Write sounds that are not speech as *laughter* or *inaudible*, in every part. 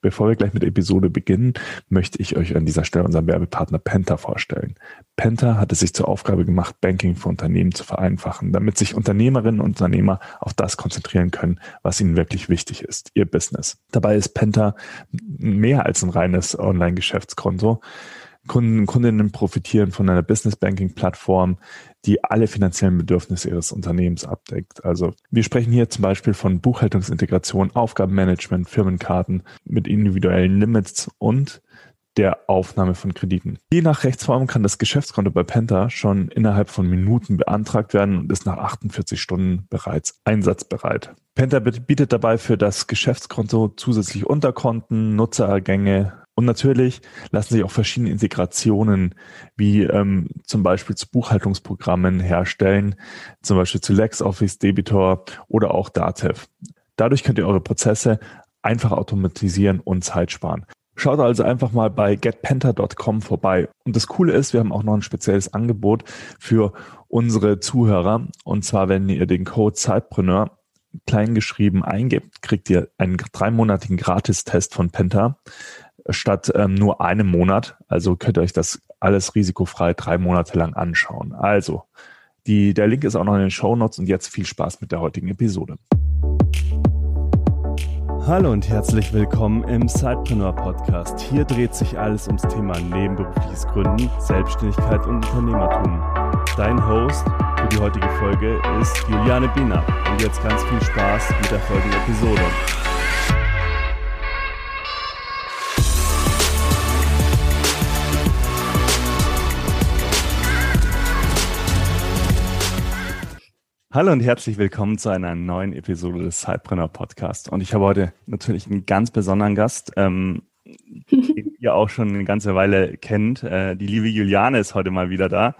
Bevor wir gleich mit Episode beginnen, möchte ich euch an dieser Stelle unseren Werbepartner Penta vorstellen. Penta hat es sich zur Aufgabe gemacht, Banking für Unternehmen zu vereinfachen, damit sich Unternehmerinnen und Unternehmer auf das konzentrieren können, was ihnen wirklich wichtig ist, ihr Business. Dabei ist Penta mehr als ein reines Online-Geschäftskonto. Kunden, Kundinnen profitieren von einer Business Banking Plattform, die alle finanziellen Bedürfnisse ihres Unternehmens abdeckt. Also wir sprechen hier zum Beispiel von Buchhaltungsintegration, Aufgabenmanagement, Firmenkarten mit individuellen Limits und der Aufnahme von Krediten. Je nach Rechtsform kann das Geschäftskonto bei Penta schon innerhalb von Minuten beantragt werden und ist nach 48 Stunden bereits einsatzbereit. Penta bietet dabei für das Geschäftskonto zusätzlich Unterkonten, Nutzerergänge, und natürlich lassen sich auch verschiedene Integrationen, wie ähm, zum Beispiel zu Buchhaltungsprogrammen herstellen, zum Beispiel zu LexOffice, Debitor oder auch Datev. Dadurch könnt ihr eure Prozesse einfach automatisieren und Zeit sparen. Schaut also einfach mal bei getpenta.com vorbei. Und das Coole ist, wir haben auch noch ein spezielles Angebot für unsere Zuhörer. Und zwar, wenn ihr den Code Zeitpreneur kleingeschrieben eingebt, kriegt ihr einen dreimonatigen Gratistest von Penta statt ähm, nur einem Monat. Also könnt ihr euch das alles risikofrei drei Monate lang anschauen. Also, die, der Link ist auch noch in den Show Notes und jetzt viel Spaß mit der heutigen Episode. Hallo und herzlich willkommen im Sidepreneur Podcast. Hier dreht sich alles ums Thema nebenberufliches Gründen, Selbstständigkeit und Unternehmertum. Dein Host für die heutige Folge ist Juliane Biener. Und jetzt ganz viel Spaß mit der folgenden Episode. Hallo und herzlich willkommen zu einer neuen Episode des Sidepreneur Podcast. Und ich habe heute natürlich einen ganz besonderen Gast, ähm, *laughs* den ihr auch schon eine ganze Weile kennt. Äh, die liebe Juliane ist heute mal wieder da.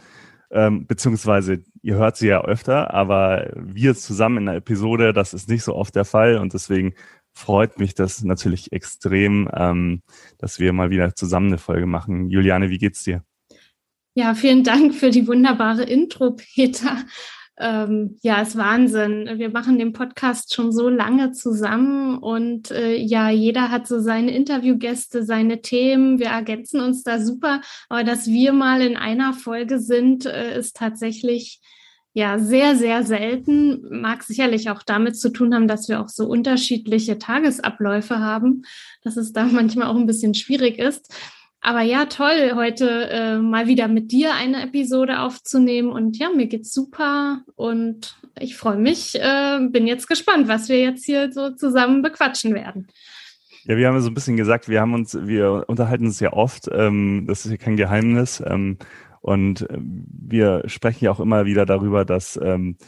Ähm, beziehungsweise ihr hört sie ja öfter, aber wir zusammen in der Episode, das ist nicht so oft der Fall und deswegen freut mich das natürlich extrem, ähm, dass wir mal wieder zusammen eine Folge machen. Juliane, wie geht's dir? Ja, vielen Dank für die wunderbare Intro, Peter ähm, ja, ist Wahnsinn. Wir machen den Podcast schon so lange zusammen und äh, ja, jeder hat so seine Interviewgäste, seine Themen. Wir ergänzen uns da super. Aber dass wir mal in einer Folge sind, äh, ist tatsächlich ja sehr, sehr selten. Mag sicherlich auch damit zu tun haben, dass wir auch so unterschiedliche Tagesabläufe haben, dass es da *laughs* manchmal auch ein bisschen schwierig ist. Aber ja, toll, heute äh, mal wieder mit dir eine Episode aufzunehmen. Und ja, mir geht's super und ich freue mich, äh, bin jetzt gespannt, was wir jetzt hier so zusammen bequatschen werden. Ja, wir haben ja so ein bisschen gesagt, wir haben uns, wir unterhalten uns ja oft, ähm, das ist ja kein Geheimnis. Ähm, und äh, wir sprechen ja auch immer wieder darüber, dass ähm,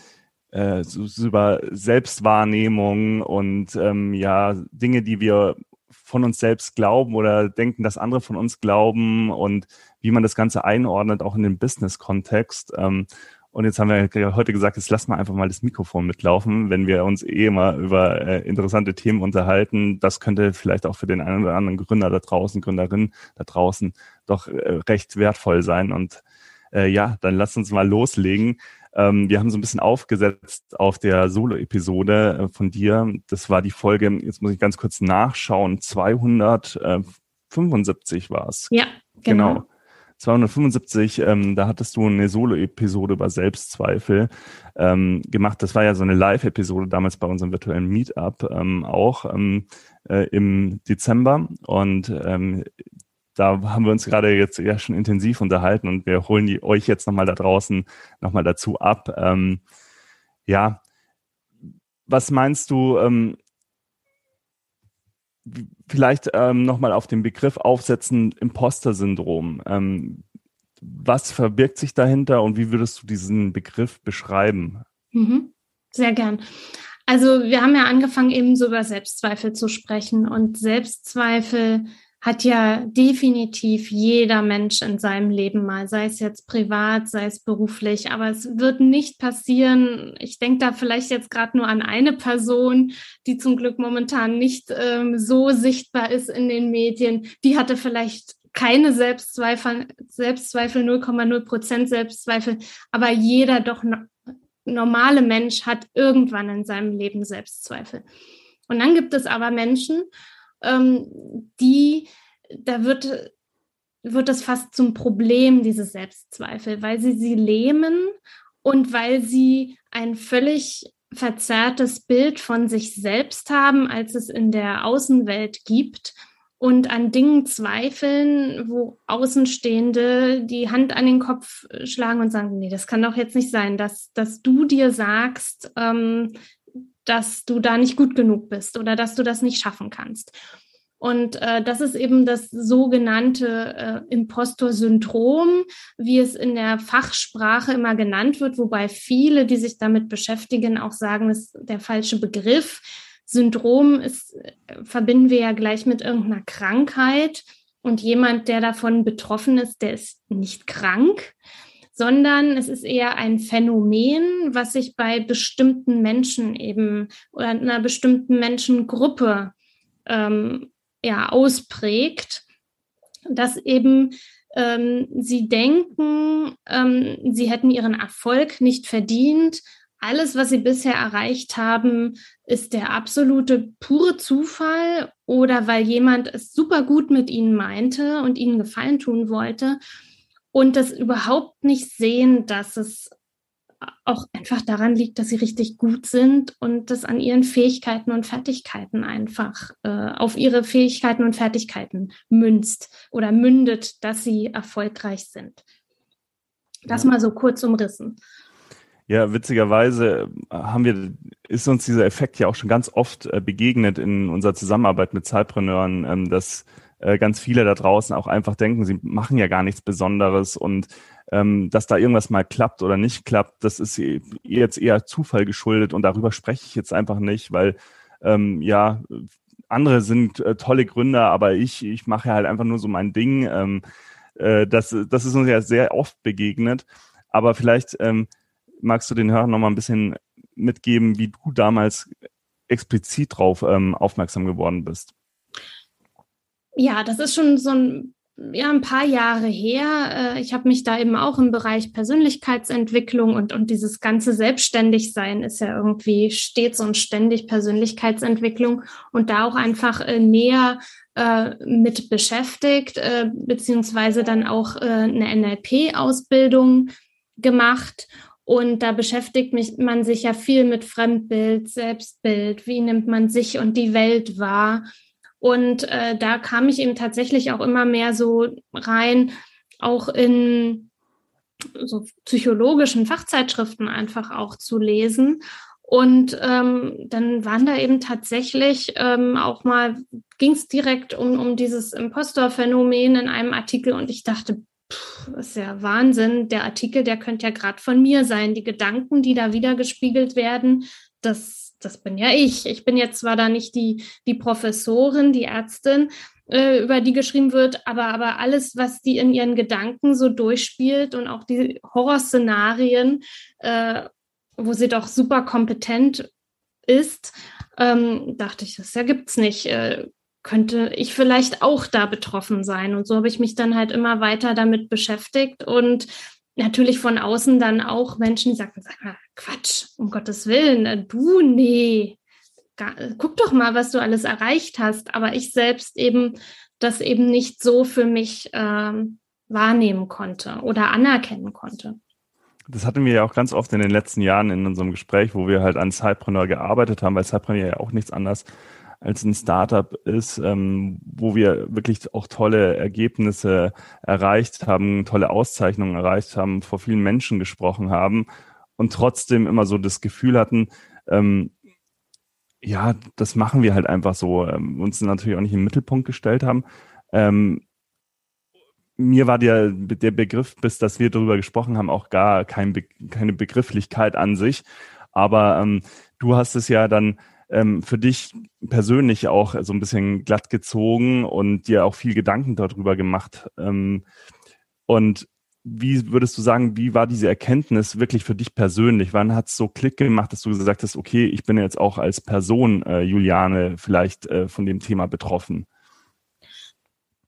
äh, so, so über Selbstwahrnehmung und ähm, ja, Dinge, die wir von uns selbst glauben oder denken, dass andere von uns glauben und wie man das Ganze einordnet, auch in den Business-Kontext. Ähm, und jetzt haben wir heute gesagt, jetzt lassen wir einfach mal das Mikrofon mitlaufen, wenn wir uns eh immer über äh, interessante Themen unterhalten. Das könnte vielleicht auch für den einen oder anderen Gründer da draußen, Gründerin da draußen doch äh, recht wertvoll sein. Und äh, ja, dann lasst uns mal loslegen. Ähm, wir haben so ein bisschen aufgesetzt auf der Solo-Episode äh, von dir. Das war die Folge, jetzt muss ich ganz kurz nachschauen, 275 war es. Ja, genau. genau. 275, ähm, da hattest du eine Solo-Episode über Selbstzweifel ähm, gemacht. Das war ja so eine Live-Episode damals bei unserem virtuellen Meetup ähm, auch ähm, äh, im Dezember. Und ähm, da haben wir uns gerade jetzt ja schon intensiv unterhalten und wir holen die, euch jetzt nochmal da draußen nochmal dazu ab. Ähm, ja, was meinst du, ähm, vielleicht ähm, nochmal auf den Begriff aufsetzen, Imposter-Syndrom. Ähm, was verbirgt sich dahinter und wie würdest du diesen Begriff beschreiben? Mhm. Sehr gern. Also wir haben ja angefangen, eben so über Selbstzweifel zu sprechen und Selbstzweifel hat ja definitiv jeder Mensch in seinem Leben mal, sei es jetzt privat, sei es beruflich, aber es wird nicht passieren. Ich denke da vielleicht jetzt gerade nur an eine Person, die zum Glück momentan nicht ähm, so sichtbar ist in den Medien. Die hatte vielleicht keine Selbstzweifel, Selbstzweifel 0,0 Prozent Selbstzweifel, aber jeder doch no normale Mensch hat irgendwann in seinem Leben Selbstzweifel. Und dann gibt es aber Menschen, ähm, die, da wird, wird das fast zum Problem, diese Selbstzweifel, weil sie sie lähmen und weil sie ein völlig verzerrtes Bild von sich selbst haben, als es in der Außenwelt gibt und an Dingen zweifeln, wo Außenstehende die Hand an den Kopf schlagen und sagen, nee, das kann doch jetzt nicht sein, dass, dass du dir sagst, ähm, dass du da nicht gut genug bist oder dass du das nicht schaffen kannst. Und äh, das ist eben das sogenannte äh, Impostor-Syndrom, wie es in der Fachsprache immer genannt wird, wobei viele, die sich damit beschäftigen, auch sagen, das ist der falsche Begriff. Syndrom ist, äh, verbinden wir ja gleich mit irgendeiner Krankheit. Und jemand, der davon betroffen ist, der ist nicht krank, sondern es ist eher ein Phänomen, was sich bei bestimmten Menschen eben oder einer bestimmten Menschengruppe ähm, ja, ausprägt, dass eben ähm, sie denken, ähm, sie hätten ihren Erfolg nicht verdient. Alles, was sie bisher erreicht haben, ist der absolute pure Zufall oder weil jemand es super gut mit ihnen meinte und ihnen Gefallen tun wollte und das überhaupt nicht sehen, dass es auch einfach daran liegt, dass sie richtig gut sind und das an ihren Fähigkeiten und Fertigkeiten einfach äh, auf ihre Fähigkeiten und Fertigkeiten münzt oder mündet, dass sie erfolgreich sind. Das ja. mal so kurz umrissen. Ja, witzigerweise haben wir, ist uns dieser Effekt ja auch schon ganz oft äh, begegnet in unserer Zusammenarbeit mit Zeitpreneuren, ähm, dass äh, ganz viele da draußen auch einfach denken, sie machen ja gar nichts Besonderes und ähm, dass da irgendwas mal klappt oder nicht klappt, das ist jetzt eher Zufall geschuldet und darüber spreche ich jetzt einfach nicht, weil ähm, ja, andere sind äh, tolle Gründer, aber ich, ich mache halt einfach nur so mein Ding. Ähm, äh, das, das ist uns ja sehr oft begegnet. Aber vielleicht ähm, magst du den Hörern noch mal ein bisschen mitgeben, wie du damals explizit drauf ähm, aufmerksam geworden bist. Ja, das ist schon so ein ja, ein paar Jahre her. Äh, ich habe mich da eben auch im Bereich Persönlichkeitsentwicklung und, und dieses ganze Selbstständigsein ist ja irgendwie stets und ständig Persönlichkeitsentwicklung und da auch einfach äh, näher äh, mit beschäftigt, beziehungsweise dann auch eine NLP-Ausbildung gemacht. Und da beschäftigt mich, man sich ja viel mit Fremdbild, Selbstbild, wie nimmt man sich und die Welt wahr. Und äh, da kam ich eben tatsächlich auch immer mehr so rein, auch in so psychologischen Fachzeitschriften einfach auch zu lesen. Und ähm, dann waren da eben tatsächlich ähm, auch mal, ging es direkt um, um dieses Impostor-Phänomen in einem Artikel und ich dachte, pff, das ist ja Wahnsinn, der Artikel, der könnte ja gerade von mir sein. Die Gedanken, die da wieder gespiegelt werden, das das bin ja ich. Ich bin jetzt zwar da nicht die, die Professorin, die Ärztin, äh, über die geschrieben wird, aber, aber alles, was die in ihren Gedanken so durchspielt und auch die Horrorszenarien, äh, wo sie doch super kompetent ist, ähm, dachte ich, das ergibt es nicht. Äh, könnte ich vielleicht auch da betroffen sein? Und so habe ich mich dann halt immer weiter damit beschäftigt und natürlich von außen dann auch Menschen, die sagten, sag mal, Quatsch, um Gottes Willen, äh, du, nee, guck doch mal, was du alles erreicht hast. Aber ich selbst eben das eben nicht so für mich ähm, wahrnehmen konnte oder anerkennen konnte. Das hatten wir ja auch ganz oft in den letzten Jahren in unserem Gespräch, wo wir halt an Cypreneur gearbeitet haben, weil Cypreneur ja auch nichts anderes als ein Startup ist, ähm, wo wir wirklich auch tolle Ergebnisse erreicht haben, tolle Auszeichnungen erreicht haben, vor vielen Menschen gesprochen haben und trotzdem immer so das Gefühl hatten, ähm, ja, das machen wir halt einfach so, ähm, uns natürlich auch nicht im Mittelpunkt gestellt haben. Ähm, mir war der, der Begriff, bis dass wir darüber gesprochen haben, auch gar kein Be keine Begrifflichkeit an sich. Aber ähm, du hast es ja dann ähm, für dich persönlich auch so ein bisschen glatt gezogen und dir auch viel Gedanken darüber gemacht. Ähm, und wie würdest du sagen, wie war diese Erkenntnis wirklich für dich persönlich? Wann hat es so Klick gemacht, dass du gesagt hast, okay, ich bin jetzt auch als Person, äh, Juliane, vielleicht äh, von dem Thema betroffen?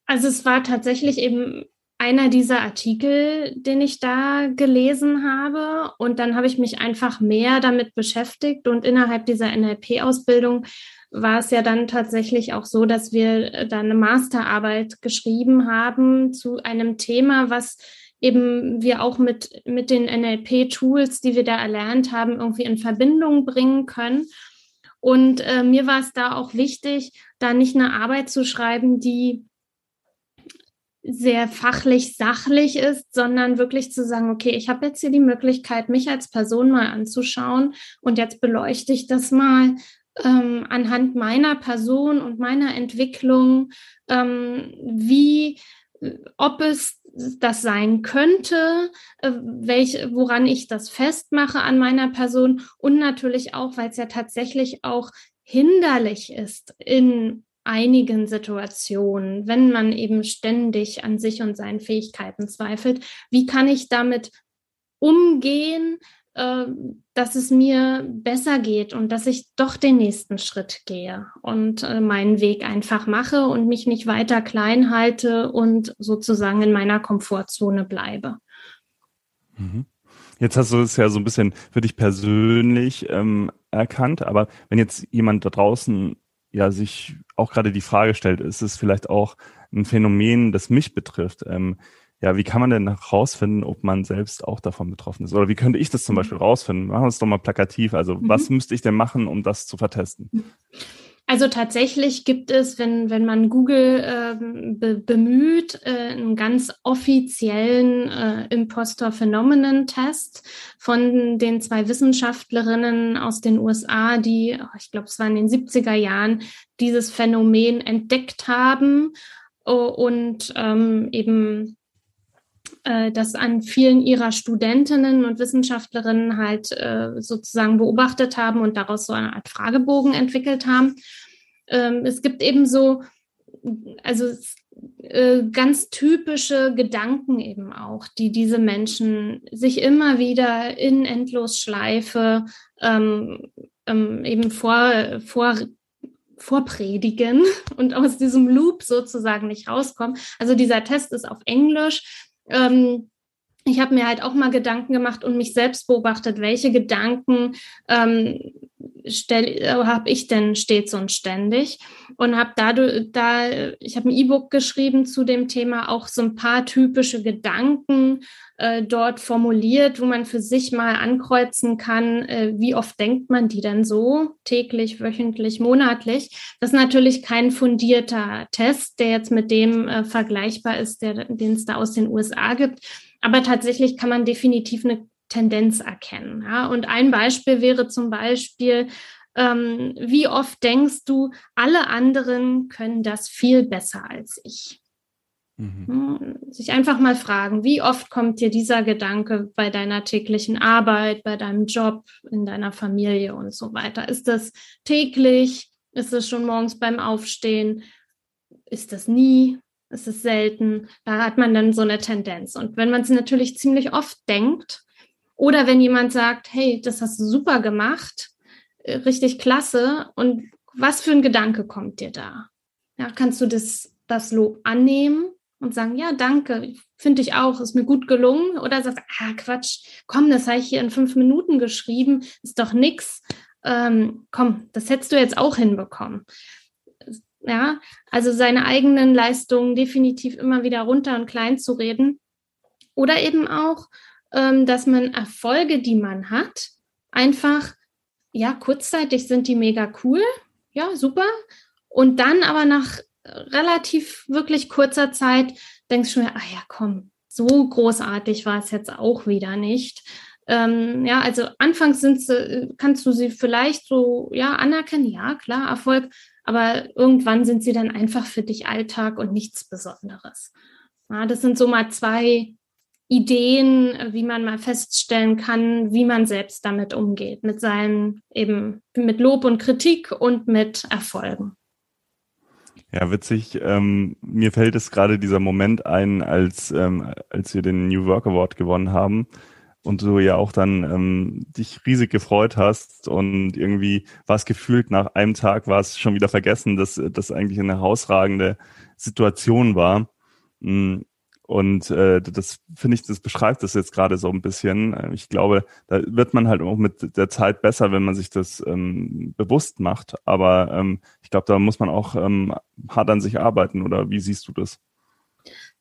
Also es war tatsächlich eben einer dieser Artikel, den ich da gelesen habe. Und dann habe ich mich einfach mehr damit beschäftigt. Und innerhalb dieser NLP-Ausbildung war es ja dann tatsächlich auch so, dass wir da eine Masterarbeit geschrieben haben zu einem Thema, was eben wir auch mit, mit den NLP-Tools, die wir da erlernt haben, irgendwie in Verbindung bringen können. Und äh, mir war es da auch wichtig, da nicht eine Arbeit zu schreiben, die sehr fachlich, sachlich ist, sondern wirklich zu sagen, okay, ich habe jetzt hier die Möglichkeit, mich als Person mal anzuschauen und jetzt beleuchte ich das mal ähm, anhand meiner Person und meiner Entwicklung, ähm, wie, ob es das sein könnte, äh, welch, woran ich das festmache an meiner Person und natürlich auch, weil es ja tatsächlich auch hinderlich ist in einigen Situationen, wenn man eben ständig an sich und seinen Fähigkeiten zweifelt, wie kann ich damit umgehen, äh, dass es mir besser geht und dass ich doch den nächsten Schritt gehe und äh, meinen Weg einfach mache und mich nicht weiter klein halte und sozusagen in meiner Komfortzone bleibe. Mhm. Jetzt hast du es ja so ein bisschen für dich persönlich ähm, erkannt, aber wenn jetzt jemand da draußen ja sich auch gerade die Frage stellt, ist es vielleicht auch ein Phänomen, das mich betrifft? Ähm, ja, wie kann man denn herausfinden, ob man selbst auch davon betroffen ist? Oder wie könnte ich das zum mhm. Beispiel rausfinden? Machen wir es doch mal plakativ. Also, mhm. was müsste ich denn machen, um das zu vertesten? Also tatsächlich gibt es, wenn, wenn man Google äh, be bemüht, äh, einen ganz offiziellen äh, Impostor-Phänomenen-Test von den zwei Wissenschaftlerinnen aus den USA, die, oh, ich glaube, es war in den 70er Jahren, dieses Phänomen entdeckt haben und ähm, eben äh, das an vielen ihrer Studentinnen und Wissenschaftlerinnen halt äh, sozusagen beobachtet haben und daraus so eine Art Fragebogen entwickelt haben. Ähm, es gibt eben so, also äh, ganz typische Gedanken eben auch, die diese Menschen sich immer wieder in Endlosschleife ähm, ähm, eben vor, vor vorpredigen *laughs* und aus diesem Loop sozusagen nicht rauskommen. Also dieser Test ist auf Englisch ähm, ich habe mir halt auch mal Gedanken gemacht und mich selbst beobachtet, welche Gedanken ähm, äh, habe ich denn stets und ständig und habe dadurch da ich habe ein E-Book geschrieben zu dem Thema auch so ein paar typische Gedanken äh, dort formuliert, wo man für sich mal ankreuzen kann, äh, wie oft denkt man die denn so täglich, wöchentlich, monatlich. Das ist natürlich kein fundierter Test, der jetzt mit dem äh, vergleichbar ist, den es da aus den USA gibt. Aber tatsächlich kann man definitiv eine Tendenz erkennen. Ja? Und ein Beispiel wäre zum Beispiel, ähm, wie oft denkst du, alle anderen können das viel besser als ich? Mhm. Hm, sich einfach mal fragen, wie oft kommt dir dieser Gedanke bei deiner täglichen Arbeit, bei deinem Job, in deiner Familie und so weiter? Ist das täglich? Ist es schon morgens beim Aufstehen? Ist das nie? Ist es selten? Da hat man dann so eine Tendenz. Und wenn man es natürlich ziemlich oft denkt, oder wenn jemand sagt, hey, das hast du super gemacht, äh, richtig klasse, und was für ein Gedanke kommt dir da? Ja, kannst du das, das Lob annehmen und sagen, ja, danke, finde ich auch, ist mir gut gelungen. Oder sagst, ah, Quatsch, komm, das habe ich hier in fünf Minuten geschrieben, ist doch nix. Ähm, komm, das hättest du jetzt auch hinbekommen. Ja, also seine eigenen Leistungen definitiv immer wieder runter und klein zu reden. Oder eben auch, ähm, dass man Erfolge, die man hat, einfach, ja, kurzzeitig sind die mega cool, ja, super. Und dann aber nach relativ wirklich kurzer Zeit denkst du mir, ah ja, komm, so großartig war es jetzt auch wieder nicht. Ähm, ja, also anfangs sind sie, kannst du sie vielleicht so, ja, anerkennen, ja, klar, Erfolg, aber irgendwann sind sie dann einfach für dich Alltag und nichts Besonderes. Ja, das sind so mal zwei Ideen, wie man mal feststellen kann, wie man selbst damit umgeht, mit seinen eben mit Lob und Kritik und mit Erfolgen. Ja, witzig. Ähm, mir fällt es gerade dieser Moment ein, als, ähm, als wir den New Work Award gewonnen haben und du ja auch dann ähm, dich riesig gefreut hast und irgendwie war es gefühlt nach einem Tag war es schon wieder vergessen, dass das eigentlich eine herausragende Situation war. Mm, Und äh, das finde ich, das beschreibt das jetzt gerade so ein bisschen. Ich glaube, da wird man halt auch mit der Zeit besser, wenn man sich das ähm, bewusst macht. Aber ähm, ich glaube, da muss man auch ähm, hart an sich arbeiten. Oder wie siehst du das?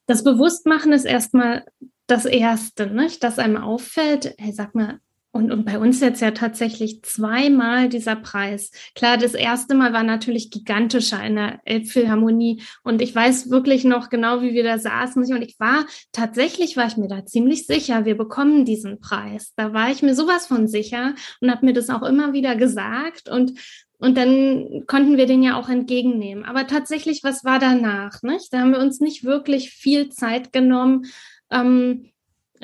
Das Bewusstmachen ist erstmal das Erste, nicht? dass einem auffällt, hey, sag mal, und, und bei uns jetzt ja tatsächlich zweimal dieser Preis. Klar, das erste Mal war natürlich gigantischer in der Elbphilharmonie. Und ich weiß wirklich noch genau, wie wir da saßen. Und ich war, tatsächlich war ich mir da ziemlich sicher, wir bekommen diesen Preis. Da war ich mir sowas von sicher und habe mir das auch immer wieder gesagt. Und und dann konnten wir den ja auch entgegennehmen. Aber tatsächlich, was war danach? Nicht? Da haben wir uns nicht wirklich viel Zeit genommen, ähm,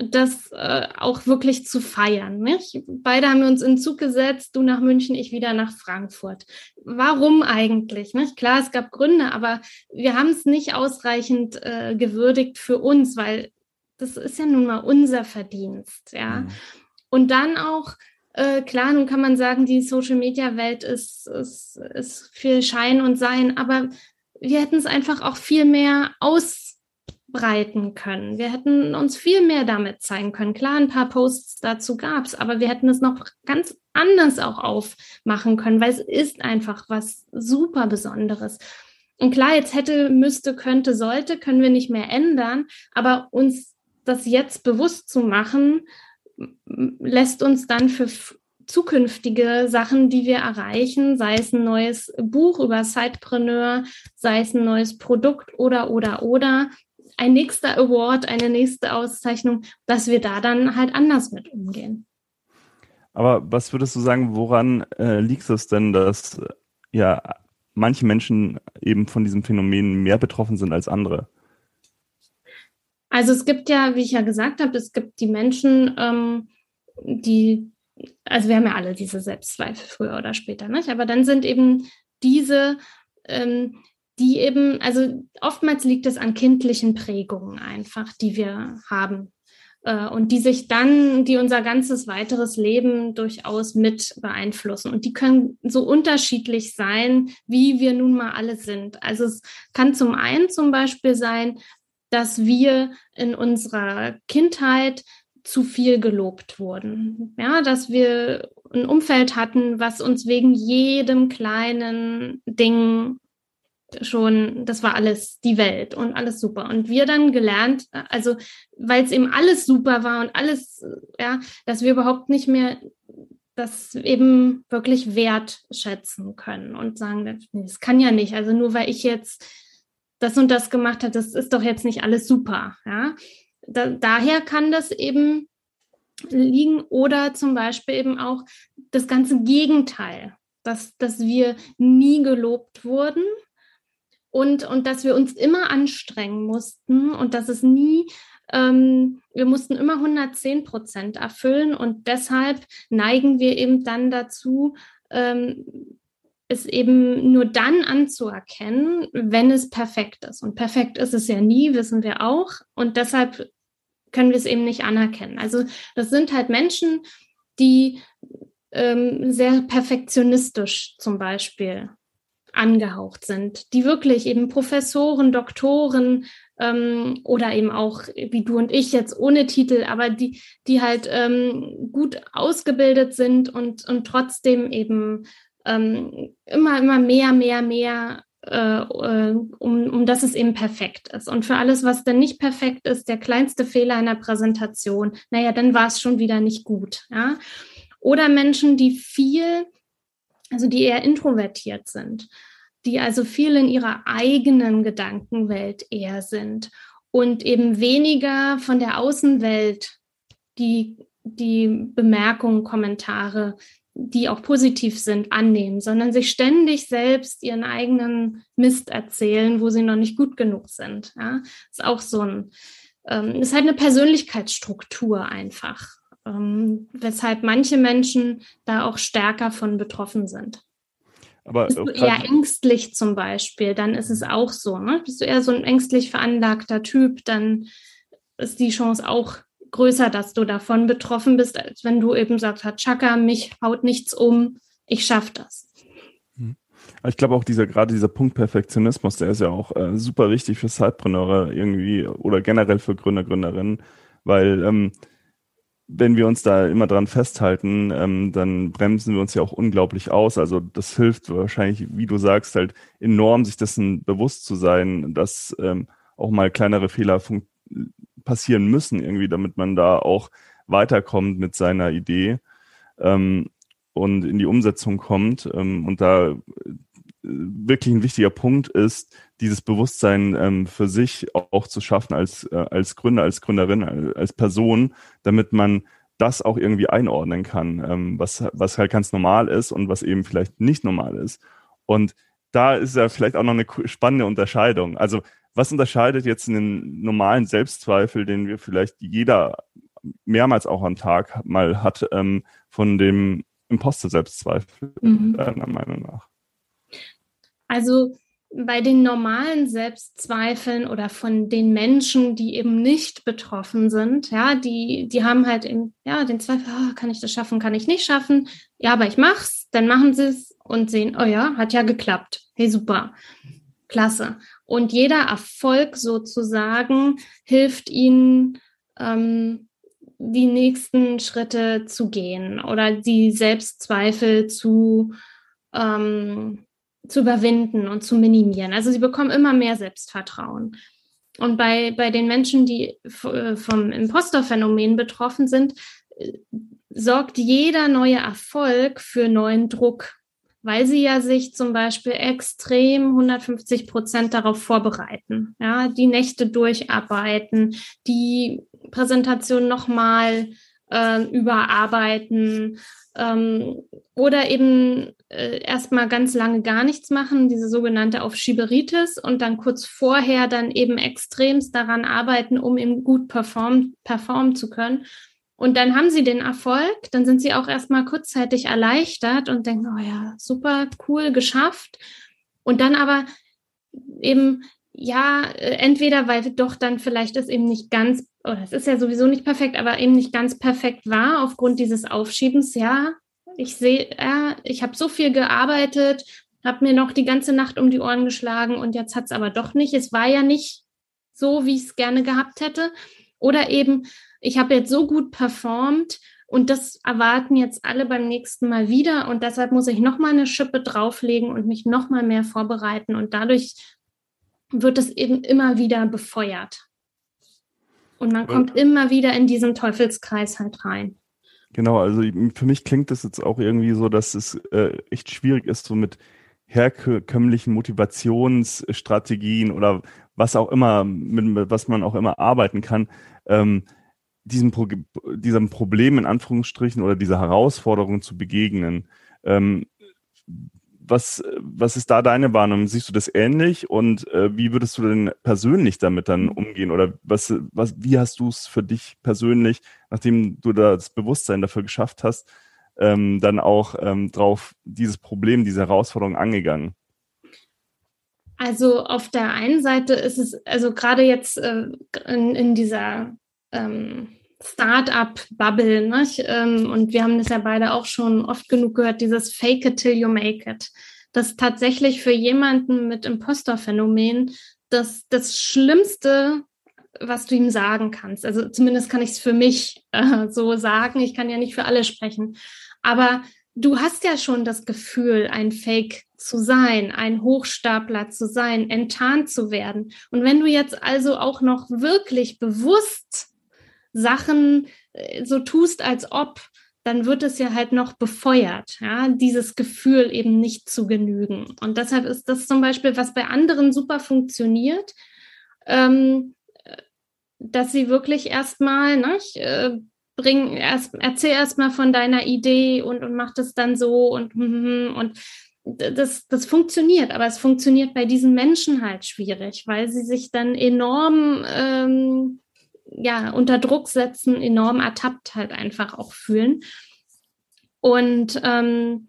das äh, auch wirklich zu feiern. Nicht? Beide haben wir uns in Zug gesetzt, du nach München, ich wieder nach Frankfurt. Warum eigentlich? Nicht? Klar, es gab Gründe, aber wir haben es nicht ausreichend äh, gewürdigt für uns, weil das ist ja nun mal unser Verdienst. Ja? Mhm. Und dann auch, äh, klar, nun kann man sagen, die Social-Media-Welt ist, ist, ist viel Schein und Sein, aber wir hätten es einfach auch viel mehr aus breiten können. Wir hätten uns viel mehr damit zeigen können. Klar, ein paar Posts dazu gab es, aber wir hätten es noch ganz anders auch aufmachen können, weil es ist einfach was super Besonderes. Und klar, jetzt hätte, müsste, könnte, sollte, können wir nicht mehr ändern, aber uns das jetzt bewusst zu machen, lässt uns dann für zukünftige Sachen, die wir erreichen, sei es ein neues Buch über Sidepreneur, sei es ein neues Produkt oder, oder, oder, ein nächster Award, eine nächste Auszeichnung, dass wir da dann halt anders mit umgehen. Aber was würdest du sagen, woran äh, liegt es denn, dass ja manche Menschen eben von diesem Phänomen mehr betroffen sind als andere? Also es gibt ja, wie ich ja gesagt habe, es gibt die Menschen, ähm, die, also wir haben ja alle diese Selbstzweifel früher oder später, nicht? aber dann sind eben diese, ähm, die eben, also oftmals liegt es an kindlichen Prägungen einfach, die wir haben äh, und die sich dann, die unser ganzes weiteres Leben durchaus mit beeinflussen. Und die können so unterschiedlich sein, wie wir nun mal alle sind. Also es kann zum einen zum Beispiel sein, dass wir in unserer Kindheit zu viel gelobt wurden. Ja, dass wir ein Umfeld hatten, was uns wegen jedem kleinen Ding schon, das war alles die Welt und alles super. Und wir dann gelernt, also weil es eben alles super war und alles, ja, dass wir überhaupt nicht mehr das eben wirklich wertschätzen können und sagen, das kann ja nicht. Also nur weil ich jetzt das und das gemacht habe, das ist doch jetzt nicht alles super. Ja? Da, daher kann das eben liegen oder zum Beispiel eben auch das ganze Gegenteil, dass, dass wir nie gelobt wurden, und, und dass wir uns immer anstrengen mussten und dass es nie, ähm, wir mussten immer 110 Prozent erfüllen und deshalb neigen wir eben dann dazu, ähm, es eben nur dann anzuerkennen, wenn es perfekt ist. Und perfekt ist es ja nie, wissen wir auch. Und deshalb können wir es eben nicht anerkennen. Also das sind halt Menschen, die ähm, sehr perfektionistisch zum Beispiel angehaucht sind, die wirklich eben Professoren, Doktoren ähm, oder eben auch wie du und ich jetzt ohne Titel, aber die, die halt ähm, gut ausgebildet sind und, und trotzdem eben ähm, immer, immer mehr, mehr, mehr, äh, äh, um, um dass es eben perfekt ist. Und für alles, was dann nicht perfekt ist, der kleinste Fehler einer Präsentation, naja, dann war es schon wieder nicht gut. Ja? Oder Menschen, die viel also die eher introvertiert sind, die also viel in ihrer eigenen Gedankenwelt eher sind und eben weniger von der Außenwelt die, die Bemerkungen, Kommentare, die auch positiv sind, annehmen, sondern sich ständig selbst ihren eigenen Mist erzählen, wo sie noch nicht gut genug sind. Ja? Ist auch so ein, ähm, ist halt eine Persönlichkeitsstruktur einfach ähm, weshalb manche Menschen da auch stärker von betroffen sind. Aber Bist du eher ängstlich zum Beispiel, dann ist es auch so. Ne? Bist du eher so ein ängstlich veranlagter Typ, dann ist die Chance auch größer, dass du davon betroffen bist, als wenn du eben sagst, Chaka, mich haut nichts um, ich schaffe das. Hm. Ich glaube auch dieser, gerade dieser Punkt Perfektionismus, der ist ja auch äh, super wichtig für Zeitpreneure irgendwie oder generell für Gründer, Gründerinnen, weil ähm, wenn wir uns da immer dran festhalten, ähm, dann bremsen wir uns ja auch unglaublich aus. Also das hilft wahrscheinlich, wie du sagst, halt enorm, sich dessen bewusst zu sein, dass ähm, auch mal kleinere Fehler passieren müssen irgendwie, damit man da auch weiterkommt mit seiner Idee ähm, und in die Umsetzung kommt. Ähm, und da wirklich ein wichtiger Punkt ist, dieses Bewusstsein ähm, für sich auch zu schaffen als, äh, als Gründer, als Gründerin, als Person, damit man das auch irgendwie einordnen kann, ähm, was, was halt ganz normal ist und was eben vielleicht nicht normal ist. Und da ist ja vielleicht auch noch eine spannende Unterscheidung. Also was unterscheidet jetzt einen normalen Selbstzweifel, den wir vielleicht jeder mehrmals auch am Tag mal hat, ähm, von dem Imposter-Selbstzweifel, mhm. deiner Meinung nach? Also bei den normalen Selbstzweifeln oder von den Menschen, die eben nicht betroffen sind, ja, die, die haben halt in, ja, den Zweifel, oh, kann ich das schaffen, kann ich nicht schaffen, ja, aber ich mach's, dann machen sie es und sehen, oh ja, hat ja geklappt. Hey, super. Klasse. Und jeder Erfolg sozusagen hilft ihnen, ähm, die nächsten Schritte zu gehen oder die Selbstzweifel zu, ähm, zu überwinden und zu minimieren. Also sie bekommen immer mehr Selbstvertrauen. Und bei, bei den Menschen, die äh, vom Imposterphänomen betroffen sind, äh, sorgt jeder neue Erfolg für neuen Druck, weil sie ja sich zum Beispiel extrem 150 Prozent darauf vorbereiten, ja, die Nächte durcharbeiten, die Präsentation nochmal äh, überarbeiten ähm, oder eben äh, erstmal ganz lange gar nichts machen, diese sogenannte Aufschieberitis und dann kurz vorher dann eben extremst daran arbeiten, um eben gut perform performen zu können. Und dann haben sie den Erfolg, dann sind sie auch erstmal kurzzeitig erleichtert und denken, oh ja, super, cool, geschafft. Und dann aber eben, ja, äh, entweder weil doch dann vielleicht es eben nicht ganz oder es ist ja sowieso nicht perfekt, aber eben nicht ganz perfekt war aufgrund dieses Aufschiebens. Ja, ich sehe, ja, ich habe so viel gearbeitet, habe mir noch die ganze Nacht um die Ohren geschlagen und jetzt hat es aber doch nicht. Es war ja nicht so, wie ich es gerne gehabt hätte. Oder eben, ich habe jetzt so gut performt und das erwarten jetzt alle beim nächsten Mal wieder und deshalb muss ich nochmal eine Schippe drauflegen und mich nochmal mehr vorbereiten und dadurch wird es eben immer wieder befeuert. Und man kommt ja. immer wieder in diesen Teufelskreis halt rein. Genau, also für mich klingt das jetzt auch irgendwie so, dass es äh, echt schwierig ist, so mit herkömmlichen Motivationsstrategien oder was auch immer, mit, was man auch immer arbeiten kann, ähm, diesem, Pro diesem Problem in Anführungsstrichen oder dieser Herausforderung zu begegnen. Ähm, was, was ist da deine Wahrnehmung? Siehst du das ähnlich und äh, wie würdest du denn persönlich damit dann umgehen? Oder was, was, wie hast du es für dich persönlich, nachdem du das Bewusstsein dafür geschafft hast, ähm, dann auch ähm, drauf dieses Problem, diese Herausforderung angegangen? Also auf der einen Seite ist es, also gerade jetzt äh, in, in dieser ähm, Start-up-Bubble. Ne? Ähm, und wir haben das ja beide auch schon oft genug gehört, dieses Fake it till you make it. Das tatsächlich für jemanden mit Imposter-Phänomen das, das Schlimmste, was du ihm sagen kannst. Also zumindest kann ich es für mich äh, so sagen. Ich kann ja nicht für alle sprechen. Aber du hast ja schon das Gefühl, ein Fake zu sein, ein Hochstapler zu sein, enttarnt zu werden. Und wenn du jetzt also auch noch wirklich bewusst Sachen äh, so tust, als ob, dann wird es ja halt noch befeuert, ja, dieses Gefühl eben nicht zu genügen. Und deshalb ist das zum Beispiel, was bei anderen super funktioniert, ähm, dass sie wirklich erstmal, ne, äh, bring erst, erzähl erstmal von deiner Idee und, und mach das dann so und, und das, das funktioniert, aber es funktioniert bei diesen Menschen halt schwierig, weil sie sich dann enorm ähm, ja, unter Druck setzen, enorm ertappt halt einfach auch fühlen. Und ähm,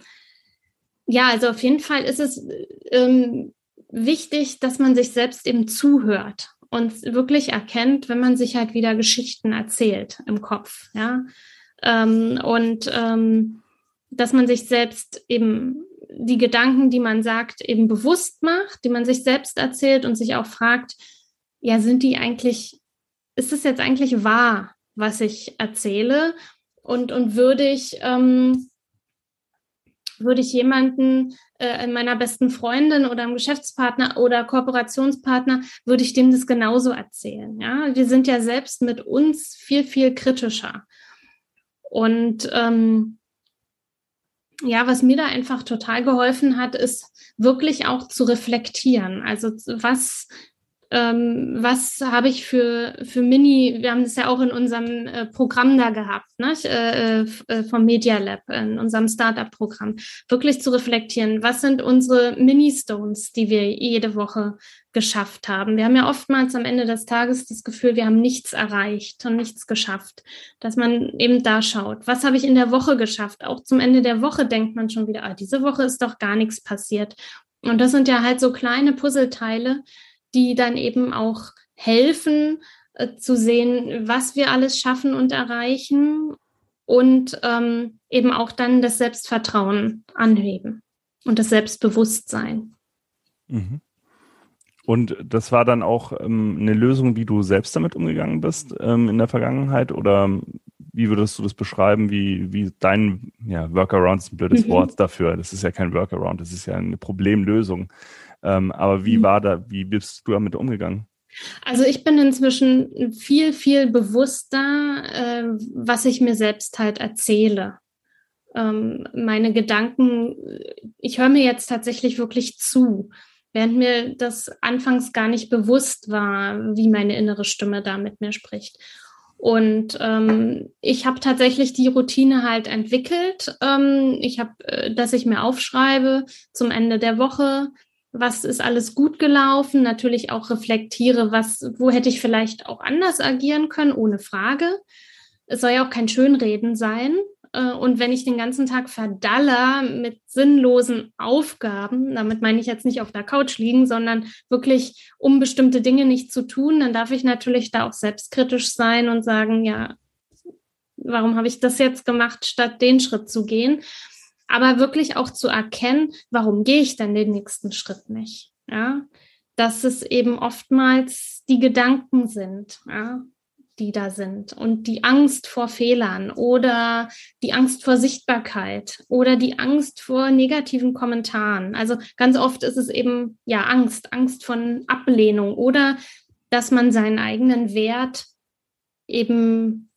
ja, also auf jeden Fall ist es ähm, wichtig, dass man sich selbst eben zuhört und wirklich erkennt, wenn man sich halt wieder Geschichten erzählt im Kopf, ja. Ähm, und ähm, dass man sich selbst eben die Gedanken, die man sagt, eben bewusst macht, die man sich selbst erzählt und sich auch fragt, ja, sind die eigentlich, ist es jetzt eigentlich wahr, was ich erzähle? Und, und würde ich, ähm, würde ich jemanden, äh, meiner besten Freundin oder einem Geschäftspartner oder Kooperationspartner, würde ich dem das genauso erzählen. Ja, wir sind ja selbst mit uns viel, viel kritischer. Und ähm, ja, was mir da einfach total geholfen hat, ist wirklich auch zu reflektieren. Also was ähm, was habe ich für, für Mini, wir haben das ja auch in unserem äh, Programm da gehabt, ne? äh, äh, vom Media Lab, in unserem Startup-Programm, wirklich zu reflektieren, was sind unsere Mini-Stones, die wir jede Woche geschafft haben. Wir haben ja oftmals am Ende des Tages das Gefühl, wir haben nichts erreicht und nichts geschafft, dass man eben da schaut, was habe ich in der Woche geschafft. Auch zum Ende der Woche denkt man schon wieder, ah, diese Woche ist doch gar nichts passiert. Und das sind ja halt so kleine Puzzleteile, die dann eben auch helfen äh, zu sehen, was wir alles schaffen und erreichen und ähm, eben auch dann das Selbstvertrauen anheben und das Selbstbewusstsein. Mhm. Und das war dann auch ähm, eine Lösung, wie du selbst damit umgegangen bist ähm, in der Vergangenheit? Oder wie würdest du das beschreiben, wie, wie dein ja, Workaround ist ein blödes mhm. Wort dafür. Das ist ja kein Workaround, das ist ja eine Problemlösung. Ähm, aber wie mhm. war da, wie bist du damit umgegangen? Also ich bin inzwischen viel, viel bewusster, äh, was ich mir selbst halt erzähle. Ähm, meine Gedanken, ich höre mir jetzt tatsächlich wirklich zu, während mir das anfangs gar nicht bewusst war, wie meine innere Stimme da mit mir spricht. Und ähm, ich habe tatsächlich die Routine halt entwickelt. Ähm, ich habe, äh, dass ich mir aufschreibe zum Ende der Woche, was ist alles gut gelaufen, natürlich auch reflektiere, was, wo hätte ich vielleicht auch anders agieren können, ohne Frage. Es soll ja auch kein Schönreden sein. Äh, und wenn ich den ganzen Tag verdaller mit sinnlosen Aufgaben, damit meine ich jetzt nicht auf der Couch liegen, sondern wirklich, um bestimmte Dinge nicht zu tun, dann darf ich natürlich da auch selbstkritisch sein und sagen, ja, warum habe ich das jetzt gemacht, statt den Schritt zu gehen? aber wirklich auch zu erkennen, warum gehe ich denn den nächsten Schritt nicht? Ja, dass es eben oftmals die Gedanken sind, ja, die da sind und die Angst vor Fehlern oder die Angst vor Sichtbarkeit oder die Angst vor negativen Kommentaren. Also ganz oft ist es eben ja Angst, Angst von Ablehnung oder dass man seinen eigenen Wert eben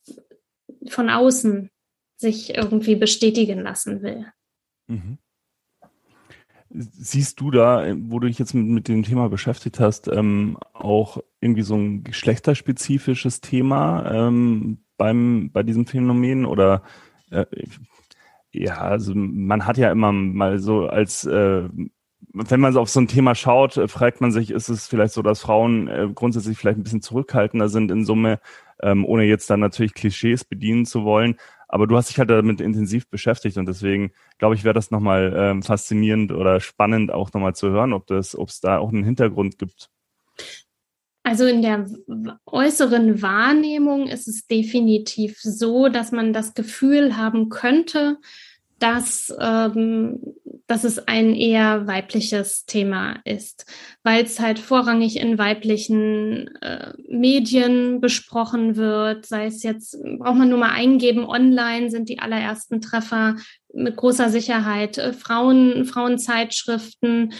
von außen sich irgendwie bestätigen lassen will. Mhm. Siehst du da, wo du dich jetzt mit, mit dem Thema beschäftigt hast, ähm, auch irgendwie so ein geschlechterspezifisches Thema ähm, beim, bei diesem Phänomen? Oder äh, ja, also man hat ja immer mal so als äh, wenn man so auf so ein Thema schaut, äh, fragt man sich, ist es vielleicht so, dass Frauen äh, grundsätzlich vielleicht ein bisschen zurückhaltender sind in Summe, ähm, ohne jetzt dann natürlich Klischees bedienen zu wollen. Aber du hast dich halt damit intensiv beschäftigt und deswegen glaube ich, wäre das nochmal ähm, faszinierend oder spannend auch nochmal zu hören, ob es da auch einen Hintergrund gibt. Also in der äußeren Wahrnehmung ist es definitiv so, dass man das Gefühl haben könnte, dass, ähm, dass es ein eher weibliches Thema ist, weil es halt vorrangig in weiblichen äh, Medien besprochen wird, sei es jetzt, braucht man nur mal eingeben, online sind die allerersten Treffer mit großer Sicherheit, äh, Frauen, Frauenzeitschriften,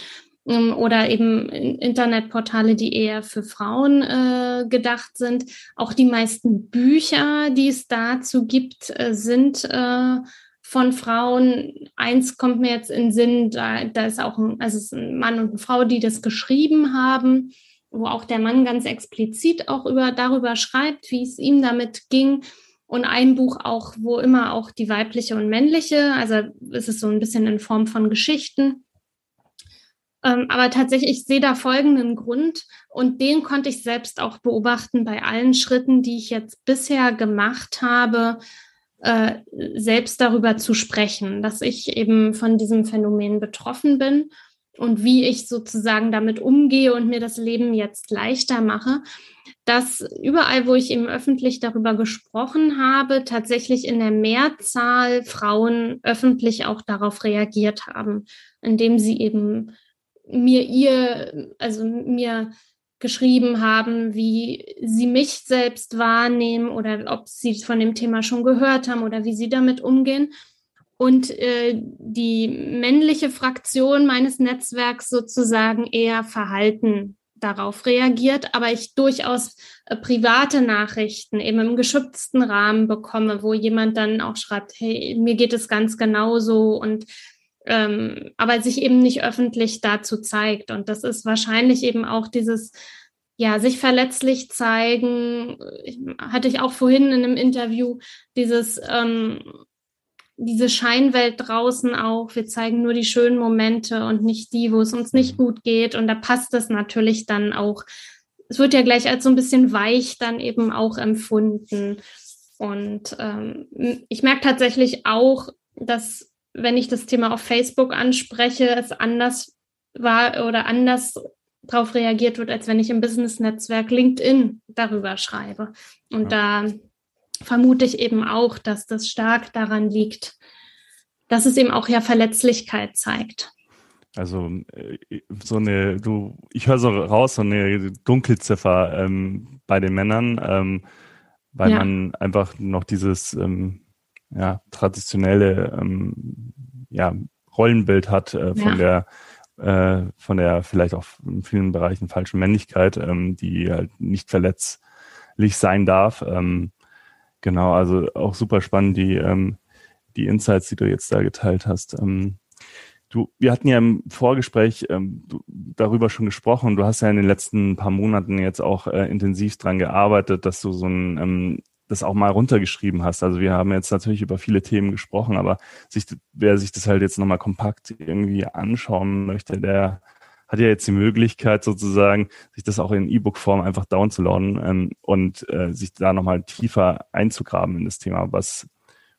ähm, oder eben Internetportale, die eher für Frauen äh, gedacht sind. Auch die meisten Bücher, die es dazu gibt, äh, sind äh, von Frauen. Eins kommt mir jetzt in den Sinn, da, da ist auch ein, also es ist ein Mann und eine Frau, die das geschrieben haben, wo auch der Mann ganz explizit auch über, darüber schreibt, wie es ihm damit ging. Und ein Buch auch, wo immer auch die weibliche und männliche, also ist es so ein bisschen in Form von Geschichten. Ähm, aber tatsächlich, ich sehe da folgenden Grund und den konnte ich selbst auch beobachten bei allen Schritten, die ich jetzt bisher gemacht habe, äh, selbst darüber zu sprechen, dass ich eben von diesem Phänomen betroffen bin und wie ich sozusagen damit umgehe und mir das Leben jetzt leichter mache, dass überall, wo ich eben öffentlich darüber gesprochen habe, tatsächlich in der Mehrzahl Frauen öffentlich auch darauf reagiert haben, indem sie eben mir ihr, also mir geschrieben haben, wie sie mich selbst wahrnehmen oder ob sie von dem Thema schon gehört haben oder wie sie damit umgehen. Und äh, die männliche Fraktion meines Netzwerks sozusagen eher verhalten darauf reagiert, aber ich durchaus äh, private Nachrichten eben im geschützten Rahmen bekomme, wo jemand dann auch schreibt, hey, mir geht es ganz genauso und ähm, aber sich eben nicht öffentlich dazu zeigt. Und das ist wahrscheinlich eben auch dieses, ja, sich verletzlich zeigen, hatte ich auch vorhin in einem Interview, dieses, ähm, diese Scheinwelt draußen auch. Wir zeigen nur die schönen Momente und nicht die, wo es uns nicht mhm. gut geht. Und da passt es natürlich dann auch. Es wird ja gleich als so ein bisschen weich dann eben auch empfunden. Und ähm, ich merke tatsächlich auch, dass wenn ich das Thema auf Facebook anspreche, es anders war oder anders darauf reagiert wird, als wenn ich im Business-Netzwerk LinkedIn darüber schreibe. Und ja. da vermute ich eben auch, dass das stark daran liegt, dass es eben auch ja Verletzlichkeit zeigt. Also äh, so eine, du, ich höre so raus, so eine Dunkelziffer ähm, bei den Männern, ähm, weil ja. man einfach noch dieses ähm, ja, traditionelle ähm, ja, Rollenbild hat äh, von ja. der äh, von der vielleicht auch in vielen Bereichen falschen Männlichkeit, ähm, die halt nicht verletzlich sein darf. Ähm, Genau, also auch super spannend, die, ähm, die Insights, die du jetzt da geteilt hast. Ähm, du, wir hatten ja im Vorgespräch ähm, darüber schon gesprochen. Du hast ja in den letzten paar Monaten jetzt auch äh, intensiv dran gearbeitet, dass du so ein ähm, das auch mal runtergeschrieben hast. Also wir haben jetzt natürlich über viele Themen gesprochen, aber sich, wer sich das halt jetzt nochmal kompakt irgendwie anschauen möchte, der hat ja jetzt die Möglichkeit sozusagen, sich das auch in E-Book-Form einfach downzuladen ähm, und äh, sich da nochmal tiefer einzugraben in das Thema. Was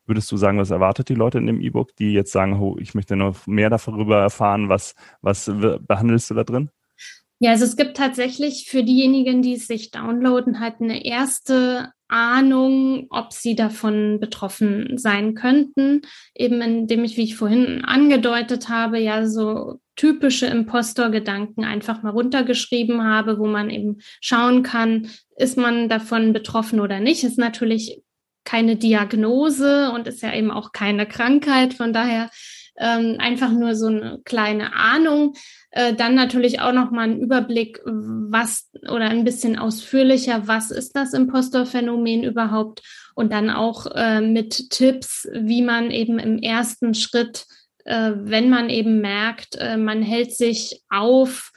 würdest du sagen, was erwartet die Leute in dem E-Book, die jetzt sagen, oh, ich möchte noch mehr darüber erfahren, was, was behandelst du da drin? Ja, also es gibt tatsächlich für diejenigen, die es sich downloaden, halt eine erste Ahnung, ob sie davon betroffen sein könnten. Eben indem ich, wie ich vorhin angedeutet habe, ja so typische Impostor-Gedanken einfach mal runtergeschrieben habe, wo man eben schauen kann, ist man davon betroffen oder nicht. Ist natürlich keine Diagnose und ist ja eben auch keine Krankheit. Von daher ähm, einfach nur so eine kleine Ahnung. Äh, dann natürlich auch noch mal ein Überblick, was oder ein bisschen ausführlicher, was ist das Impostorphänomen überhaupt? Und dann auch äh, mit Tipps, wie man eben im ersten Schritt äh, wenn man eben merkt, äh, man hält sich auf,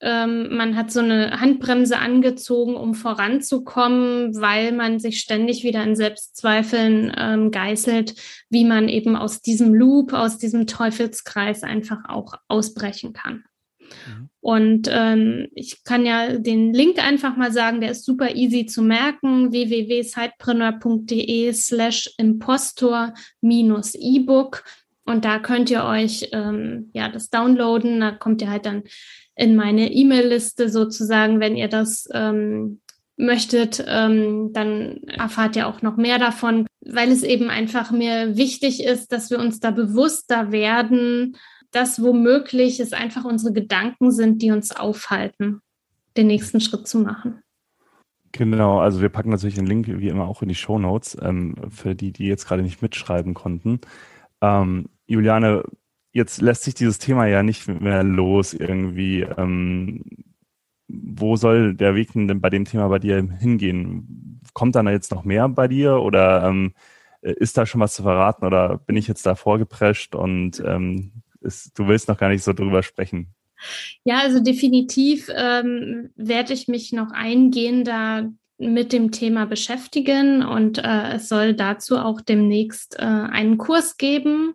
ähm, man hat so eine Handbremse angezogen, um voranzukommen, weil man sich ständig wieder in Selbstzweifeln ähm, geißelt, wie man eben aus diesem Loop, aus diesem Teufelskreis einfach auch ausbrechen kann. Mhm. Und ähm, ich kann ja den Link einfach mal sagen, der ist super easy zu merken, www.sidepreneur.de slash impostor minus E-Book. Und da könnt ihr euch ähm, ja das downloaden. Da kommt ihr halt dann in meine E-Mail-Liste sozusagen, wenn ihr das ähm, möchtet, ähm, dann erfahrt ihr auch noch mehr davon, weil es eben einfach mir wichtig ist, dass wir uns da bewusster werden, dass womöglich es einfach unsere Gedanken sind, die uns aufhalten, den nächsten Schritt zu machen. Genau, also wir packen natürlich den Link wie immer auch in die Show Notes ähm, für die, die jetzt gerade nicht mitschreiben konnten. Ähm, Juliane, jetzt lässt sich dieses Thema ja nicht mehr los irgendwie. Ähm, wo soll der Weg denn bei dem Thema bei dir hingehen? Kommt da jetzt noch mehr bei dir oder ähm, ist da schon was zu verraten oder bin ich jetzt da vorgeprescht und ähm, ist, du willst noch gar nicht so drüber sprechen? Ja, also definitiv ähm, werde ich mich noch eingehender mit dem Thema beschäftigen und äh, es soll dazu auch demnächst äh, einen Kurs geben,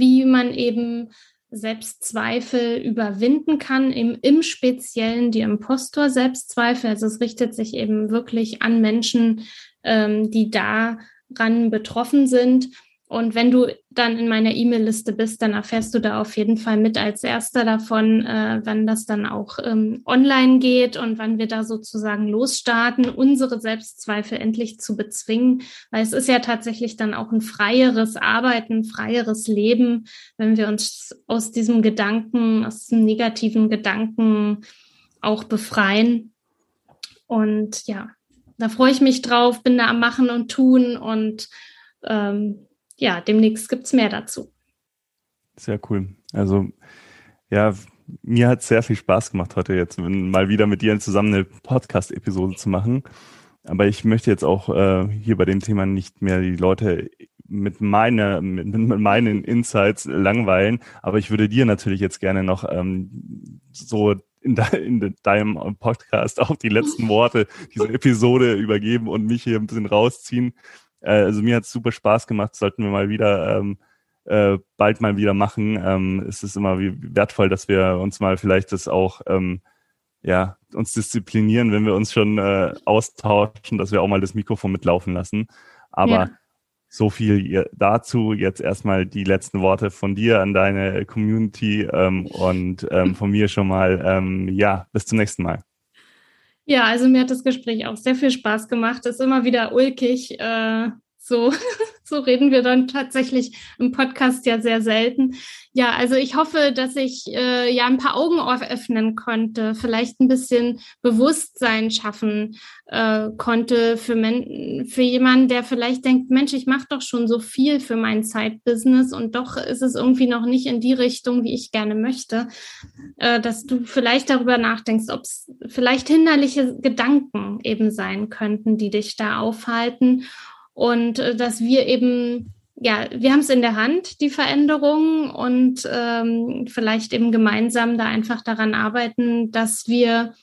wie man eben Selbstzweifel überwinden kann, im, im Speziellen die Impostor-Selbstzweifel. Also es richtet sich eben wirklich an Menschen, ähm, die daran betroffen sind. Und wenn du dann in meiner E-Mail-Liste bist, dann erfährst du da auf jeden Fall mit als erster davon, äh, wann das dann auch ähm, online geht und wann wir da sozusagen losstarten, unsere Selbstzweifel endlich zu bezwingen. Weil es ist ja tatsächlich dann auch ein freieres Arbeiten, freieres Leben, wenn wir uns aus diesem Gedanken, aus diesem negativen Gedanken auch befreien. Und ja, da freue ich mich drauf, bin da am Machen und Tun und ähm, ja, demnächst gibt es mehr dazu. Sehr cool. Also ja, mir hat es sehr viel Spaß gemacht, heute jetzt mal wieder mit dir zusammen eine Podcast-Episode zu machen. Aber ich möchte jetzt auch äh, hier bei dem Thema nicht mehr die Leute mit, meine, mit, mit meinen Insights langweilen. Aber ich würde dir natürlich jetzt gerne noch ähm, so in, de, in deinem Podcast auch die letzten *laughs* Worte dieser Episode übergeben und mich hier ein bisschen rausziehen. Äh, also mir hat es super Spaß gemacht, sollten wir mal wieder ähm, äh, bald mal wieder machen. Ähm, es ist immer wertvoll, dass wir uns mal vielleicht das auch ähm, ja uns disziplinieren, wenn wir uns schon äh, austauschen, dass wir auch mal das Mikrofon mitlaufen lassen. Aber ja. so viel dazu. Jetzt erstmal die letzten Worte von dir an deine Community ähm, und ähm, von mir schon mal. Ähm, ja, bis zum nächsten Mal. Ja, also mir hat das Gespräch auch sehr viel Spaß gemacht. Ist immer wieder ulkig. Äh, so, *laughs* so reden wir dann tatsächlich im Podcast ja sehr selten. Ja, also ich hoffe, dass ich äh, ja ein paar Augen öffnen konnte, vielleicht ein bisschen Bewusstsein schaffen äh, konnte für, men für jemanden, der vielleicht denkt, Mensch, ich mache doch schon so viel für mein Zeitbusiness und doch ist es irgendwie noch nicht in die Richtung, wie ich gerne möchte, äh, dass du vielleicht darüber nachdenkst, ob es vielleicht hinderliche Gedanken eben sein könnten, die dich da aufhalten und äh, dass wir eben, ja, wir haben es in der Hand, die Veränderung und ähm, vielleicht eben gemeinsam da einfach daran arbeiten, dass wir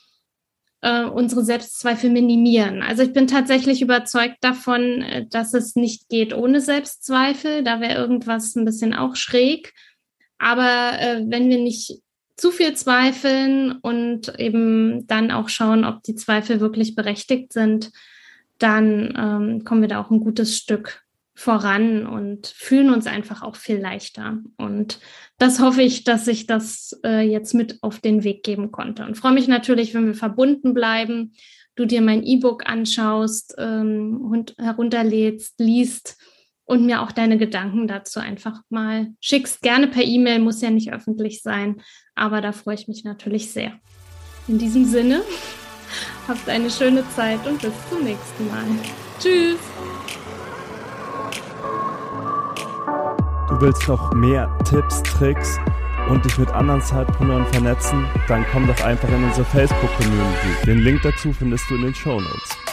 äh, unsere Selbstzweifel minimieren. Also ich bin tatsächlich überzeugt davon, äh, dass es nicht geht ohne Selbstzweifel. Da wäre irgendwas ein bisschen auch schräg. Aber äh, wenn wir nicht zu viel zweifeln und eben dann auch schauen, ob die Zweifel wirklich berechtigt sind, dann ähm, kommen wir da auch ein gutes Stück voran und fühlen uns einfach auch viel leichter. Und das hoffe ich, dass ich das äh, jetzt mit auf den Weg geben konnte. Und freue mich natürlich, wenn wir verbunden bleiben, du dir mein E-Book anschaust, ähm, herunterlädst, liest und mir auch deine Gedanken dazu einfach mal schickst. Gerne per E-Mail, muss ja nicht öffentlich sein, aber da freue ich mich natürlich sehr. In diesem Sinne. Habt eine schöne Zeit und bis zum nächsten Mal. Tschüss. Du willst noch mehr Tipps, Tricks und dich mit anderen Zeitpreneuren vernetzen? Dann komm doch einfach in unsere Facebook-Community. Den Link dazu findest du in den Show Notes.